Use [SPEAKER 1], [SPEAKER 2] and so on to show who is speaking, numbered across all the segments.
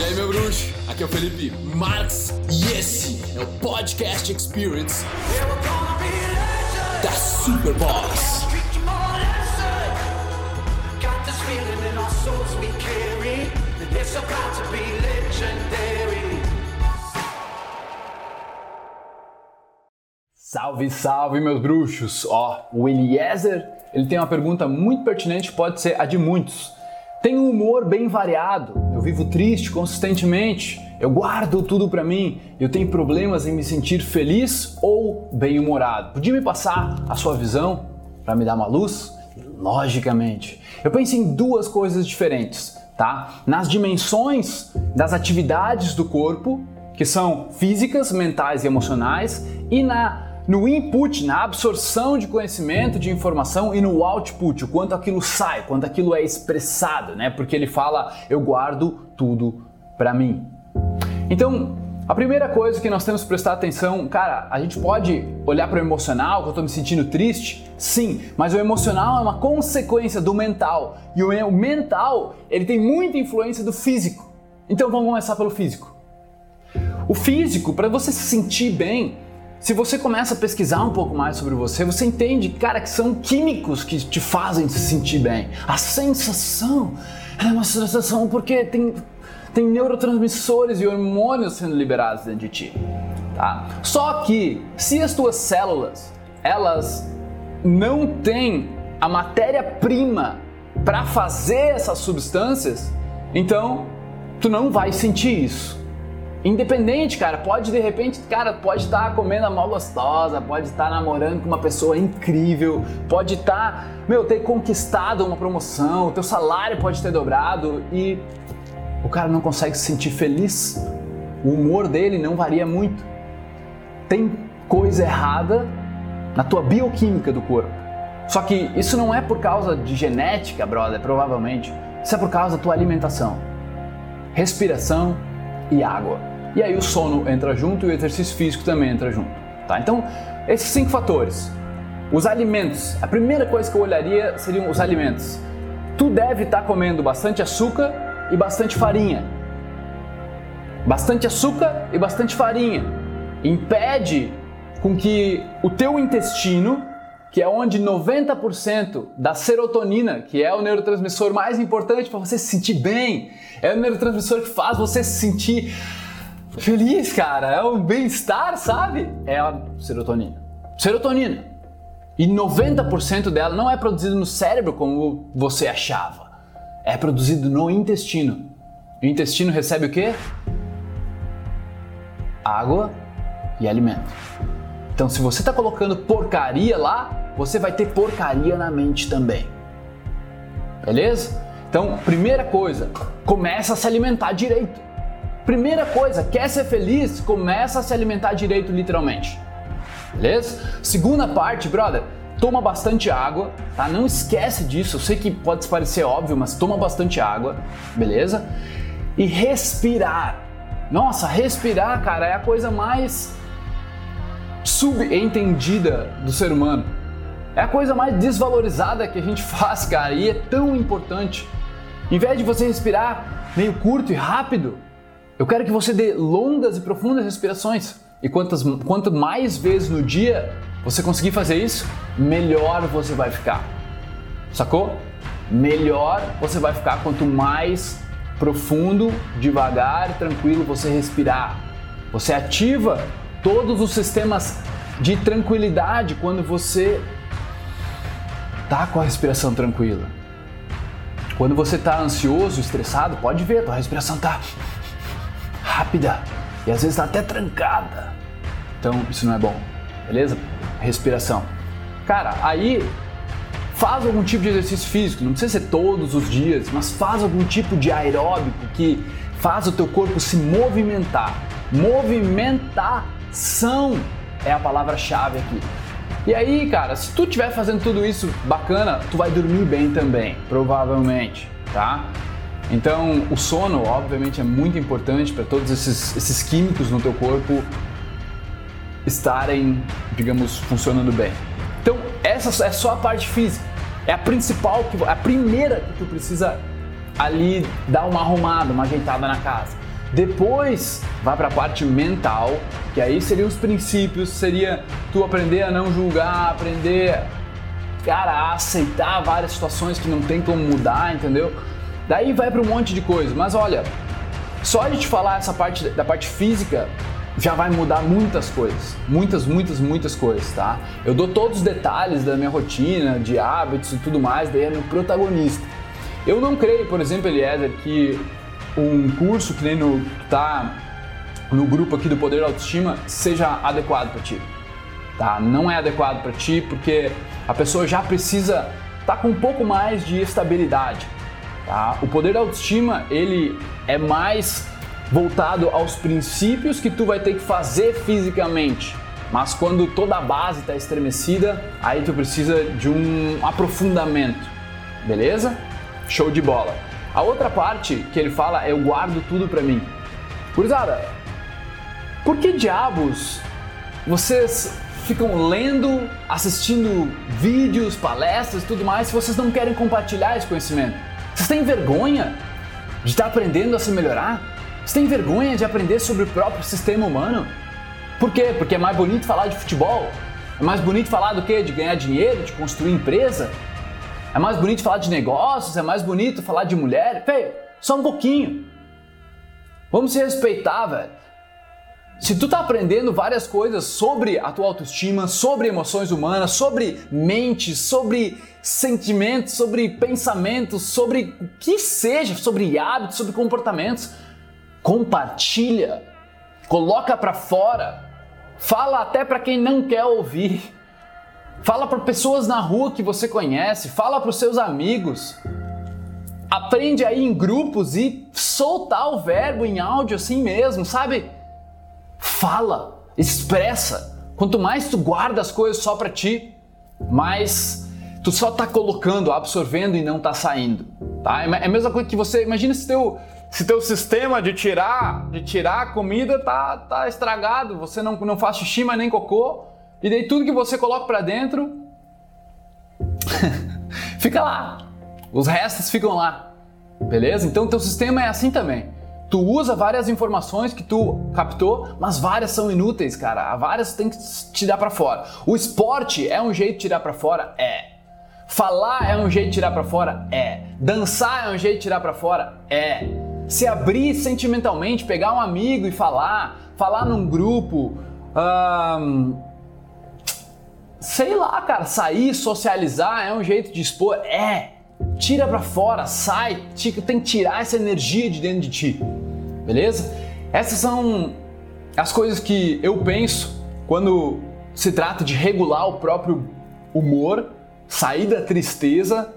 [SPEAKER 1] E aí, meu bruxo? Aqui é o Felipe Marx e esse é o Podcast Experience da Superboss.
[SPEAKER 2] Salve, salve, meus bruxos! Ó, o Eliezer, ele tem uma pergunta muito pertinente, pode ser a de muitos. Tenho um humor bem variado, eu vivo triste consistentemente, eu guardo tudo pra mim, eu tenho problemas em me sentir feliz ou bem-humorado. Podia me passar a sua visão para me dar uma luz? Logicamente. Eu penso em duas coisas diferentes, tá? Nas dimensões das atividades do corpo, que são físicas, mentais e emocionais, e na no input, na absorção de conhecimento, de informação e no output, o quanto aquilo sai, quanto aquilo é expressado, né? Porque ele fala, eu guardo tudo para mim. Então, a primeira coisa que nós temos que prestar atenção, cara, a gente pode olhar para o emocional, que eu estou me sentindo triste, sim, mas o emocional é uma consequência do mental e o mental ele tem muita influência do físico. Então vamos começar pelo físico. O físico, para você se sentir bem, se você começa a pesquisar um pouco mais sobre você, você entende, cara, que são químicos que te fazem se sentir bem. A sensação é uma sensação porque tem, tem neurotransmissores e hormônios sendo liberados dentro de ti. Tá? Só que se as tuas células elas não têm a matéria-prima para fazer essas substâncias, então tu não vai sentir isso. Independente, cara, pode de repente, cara, pode estar tá comendo a mal gostosa, pode estar tá namorando com uma pessoa incrível, pode estar, tá, meu, ter conquistado uma promoção, o teu salário pode ter dobrado e o cara não consegue se sentir feliz. O humor dele não varia muito. Tem coisa errada na tua bioquímica do corpo. Só que isso não é por causa de genética, brother, provavelmente. Isso é por causa da tua alimentação, respiração e água. E aí o sono entra junto e o exercício físico também entra junto. Tá? Então, esses cinco fatores. Os alimentos. A primeira coisa que eu olharia seriam os alimentos. Tu deve estar tá comendo bastante açúcar e bastante farinha. Bastante açúcar e bastante farinha. Impede com que o teu intestino, que é onde 90% da serotonina, que é o neurotransmissor mais importante para você se sentir bem, é o neurotransmissor que faz você se sentir feliz, cara. É um bem-estar, sabe? É a serotonina. Serotonina. E 90% dela não é produzido no cérebro como você achava. É produzido no intestino. O intestino recebe o quê? Água e alimento. Então, se você está colocando porcaria lá, você vai ter porcaria na mente também. Beleza? Então, primeira coisa, começa a se alimentar direito. Primeira coisa, quer ser feliz? Começa a se alimentar direito, literalmente. Beleza? Segunda parte, brother, toma bastante água, tá? Não esquece disso. Eu sei que pode parecer óbvio, mas toma bastante água, beleza? E respirar. Nossa, respirar, cara, é a coisa mais subentendida do ser humano. É a coisa mais desvalorizada que a gente faz, cara, e é tão importante. Em vez de você respirar meio curto e rápido, eu quero que você dê longas e profundas respirações. E quantas, quanto mais vezes no dia você conseguir fazer isso, melhor você vai ficar. Sacou? Melhor você vai ficar quanto mais profundo, devagar e tranquilo você respirar. Você ativa todos os sistemas de tranquilidade quando você tá com a respiração tranquila. Quando você tá ansioso, estressado, pode ver, tua respiração tá rápida e às vezes tá até trancada. Então isso não é bom, beleza? Respiração. Cara, aí faz algum tipo de exercício físico, não precisa ser todos os dias, mas faz algum tipo de aeróbico que faz o teu corpo se movimentar. Movimentação é a palavra-chave aqui. E aí, cara, se tu estiver fazendo tudo isso bacana, tu vai dormir bem também, provavelmente, tá? Então, o sono, obviamente, é muito importante para todos esses, esses químicos no teu corpo estarem, digamos, funcionando bem. Então, essa é só a parte física. É a principal, a primeira que tu precisa ali dar uma arrumada, uma ajeitada na casa. Depois vai para a parte mental, que aí seriam os princípios, seria tu aprender a não julgar, aprender cara, a aceitar várias situações que não tem como mudar, entendeu? Daí vai para um monte de coisa. Mas olha, só de te falar essa parte da parte física já vai mudar muitas coisas, muitas, muitas, muitas coisas, tá? Eu dou todos os detalhes da minha rotina, de hábitos e tudo mais, daí é meu protagonista. Eu não creio, por exemplo, Eliezer, que um curso que nem no tá no grupo aqui do Poder da Autoestima seja adequado para ti. Tá? Não é adequado para ti porque a pessoa já precisa estar tá com um pouco mais de estabilidade. Tá? O Poder da Autoestima ele é mais voltado aos princípios que tu vai ter que fazer fisicamente. Mas quando toda a base está estremecida, aí tu precisa de um aprofundamento. Beleza? Show de bola. A outra parte que ele fala é eu guardo tudo para mim. Curizada, por que diabos vocês ficam lendo, assistindo vídeos, palestras tudo mais se vocês não querem compartilhar esse conhecimento? Vocês têm vergonha de estar aprendendo a se melhorar? Vocês têm vergonha de aprender sobre o próprio sistema humano? Por quê? Porque é mais bonito falar de futebol? É mais bonito falar do que? De ganhar dinheiro, de construir empresa? É mais bonito falar de negócios, é mais bonito falar de mulher. Feio, só um pouquinho. Vamos se respeitar, velho. Se tu tá aprendendo várias coisas sobre a tua autoestima, sobre emoções humanas, sobre mente, sobre sentimentos, sobre pensamentos, sobre o que seja, sobre hábitos, sobre comportamentos, compartilha, coloca para fora, fala até para quem não quer ouvir. Fala para pessoas na rua que você conhece, fala para os seus amigos. Aprende aí em grupos e soltar o verbo em áudio assim mesmo, sabe? Fala, expressa. Quanto mais tu guarda as coisas só para ti, mais tu só tá colocando, absorvendo e não tá saindo, tá? É a mesma coisa que você, imagina se teu se teu sistema de tirar, de tirar a comida tá, tá estragado, você não, não faz xixi, mas nem cocô, e daí tudo que você coloca para dentro fica lá. Os restos ficam lá. Beleza? Então teu sistema é assim também. Tu usa várias informações que tu captou, mas várias são inúteis, cara. Várias tem que tirar para fora. O esporte é um jeito de tirar para fora? É. Falar é um jeito de tirar para fora? É. Dançar é um jeito de tirar para fora? É. Se abrir sentimentalmente, pegar um amigo e falar, falar num grupo, sei lá, cara, sair, socializar é um jeito de expor? É. Tira pra fora, sai, tem que tirar essa energia de dentro de ti. Beleza? Essas são as coisas que eu penso quando se trata de regular o próprio humor, sair da tristeza.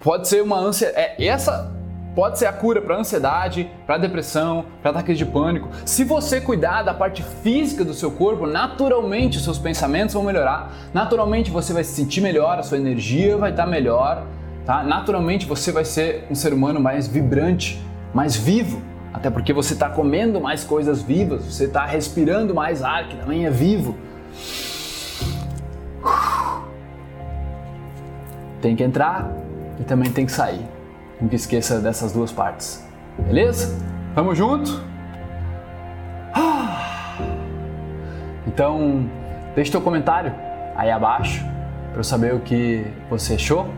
[SPEAKER 2] Pode ser uma ânsia. É, essa pode ser a cura para ansiedade, para depressão, para ataques de pânico. Se você cuidar da parte física do seu corpo, naturalmente os seus pensamentos vão melhorar, naturalmente você vai se sentir melhor, a sua energia vai estar melhor, tá? Naturalmente você vai ser um ser humano mais vibrante, mais vivo, até porque você está comendo mais coisas vivas, você está respirando mais ar que também é vivo. Tem que entrar e também tem que sair. Nunca esqueça dessas duas partes. Beleza? Tamo junto? Então, deixe teu comentário aí abaixo para eu saber o que você achou.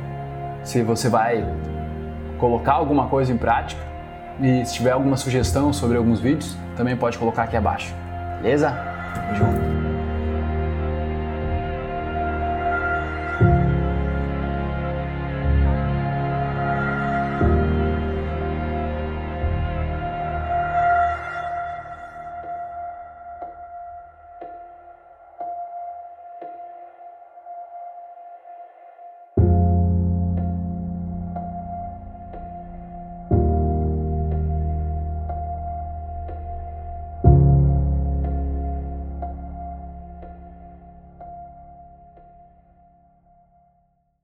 [SPEAKER 2] Se você vai colocar alguma coisa em prática e se tiver alguma sugestão sobre alguns vídeos, também pode colocar aqui abaixo. Beleza? Tamo junto.